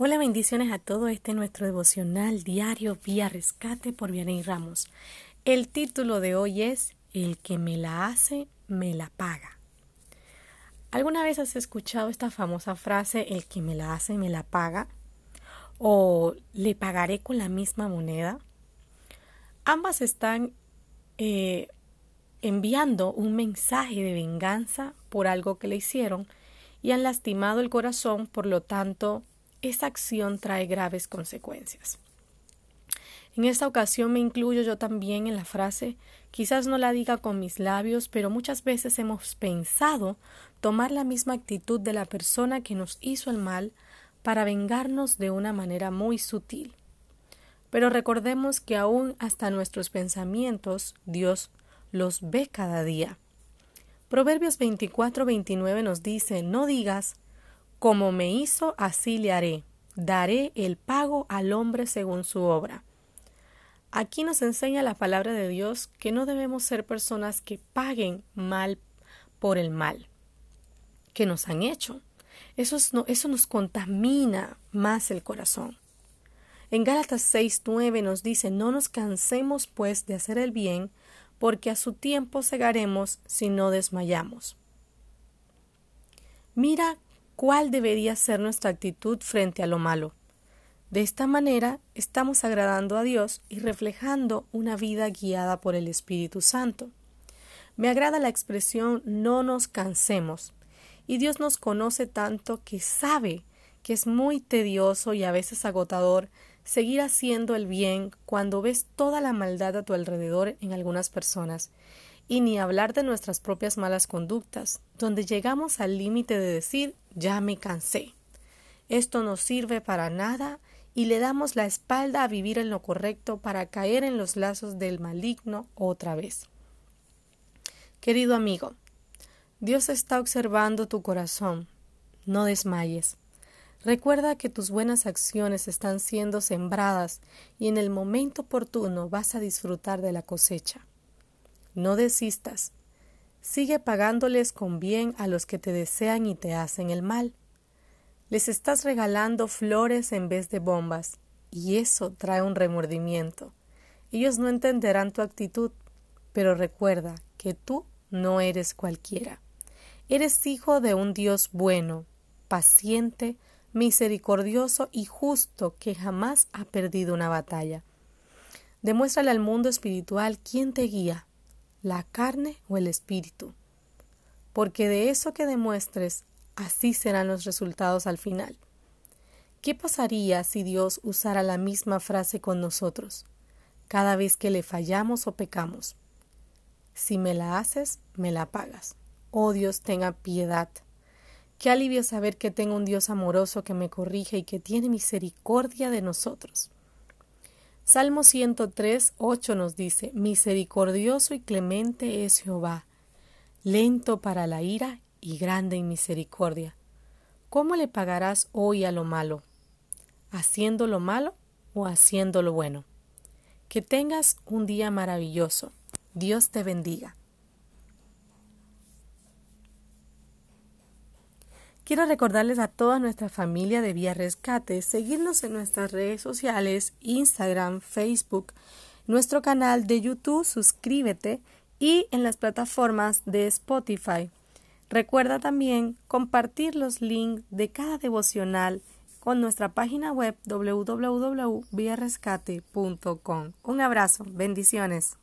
Hola, bendiciones a todo este nuestro devocional diario Vía Rescate por Vianey Ramos. El título de hoy es El que me la hace, me la paga. ¿Alguna vez has escuchado esta famosa frase El que me la hace, me la paga? ¿O le pagaré con la misma moneda? Ambas están eh, enviando un mensaje de venganza por algo que le hicieron y han lastimado el corazón, por lo tanto esa acción trae graves consecuencias. En esta ocasión me incluyo yo también en la frase, quizás no la diga con mis labios, pero muchas veces hemos pensado tomar la misma actitud de la persona que nos hizo el mal para vengarnos de una manera muy sutil. Pero recordemos que aún hasta nuestros pensamientos Dios los ve cada día. Proverbios 24-29 nos dice, no digas, como me hizo, así le haré. Daré el pago al hombre según su obra. Aquí nos enseña la palabra de Dios que no debemos ser personas que paguen mal por el mal que nos han hecho. Eso, eso nos contamina más el corazón. En Gálatas 6:9 nos dice, no nos cansemos pues de hacer el bien, porque a su tiempo segaremos si no desmayamos. Mira cuál debería ser nuestra actitud frente a lo malo. De esta manera estamos agradando a Dios y reflejando una vida guiada por el Espíritu Santo. Me agrada la expresión no nos cansemos. Y Dios nos conoce tanto que sabe que es muy tedioso y a veces agotador seguir haciendo el bien cuando ves toda la maldad a tu alrededor en algunas personas y ni hablar de nuestras propias malas conductas, donde llegamos al límite de decir ya me cansé. Esto no sirve para nada y le damos la espalda a vivir en lo correcto para caer en los lazos del maligno otra vez. Querido amigo, Dios está observando tu corazón. No desmayes. Recuerda que tus buenas acciones están siendo sembradas y en el momento oportuno vas a disfrutar de la cosecha. No desistas. Sigue pagándoles con bien a los que te desean y te hacen el mal. Les estás regalando flores en vez de bombas, y eso trae un remordimiento. Ellos no entenderán tu actitud, pero recuerda que tú no eres cualquiera. Eres hijo de un Dios bueno, paciente, misericordioso y justo que jamás ha perdido una batalla. Demuéstrale al mundo espiritual quién te guía, la carne o el espíritu. Porque de eso que demuestres, así serán los resultados al final. ¿Qué pasaría si Dios usara la misma frase con nosotros, cada vez que le fallamos o pecamos? Si me la haces, me la pagas. Oh Dios, tenga piedad. Qué alivio saber que tengo un Dios amoroso que me corrige y que tiene misericordia de nosotros. Salmo 103, 8 nos dice, Misericordioso y clemente es Jehová, lento para la ira y grande en misericordia. ¿Cómo le pagarás hoy a lo malo? ¿Haciendo lo malo o haciendo lo bueno? Que tengas un día maravilloso. Dios te bendiga. Quiero recordarles a toda nuestra familia de Vía Rescate seguirnos en nuestras redes sociales, Instagram, Facebook, nuestro canal de YouTube, suscríbete y en las plataformas de Spotify. Recuerda también compartir los links de cada devocional con nuestra página web www.viarescate.com. Un abrazo, bendiciones.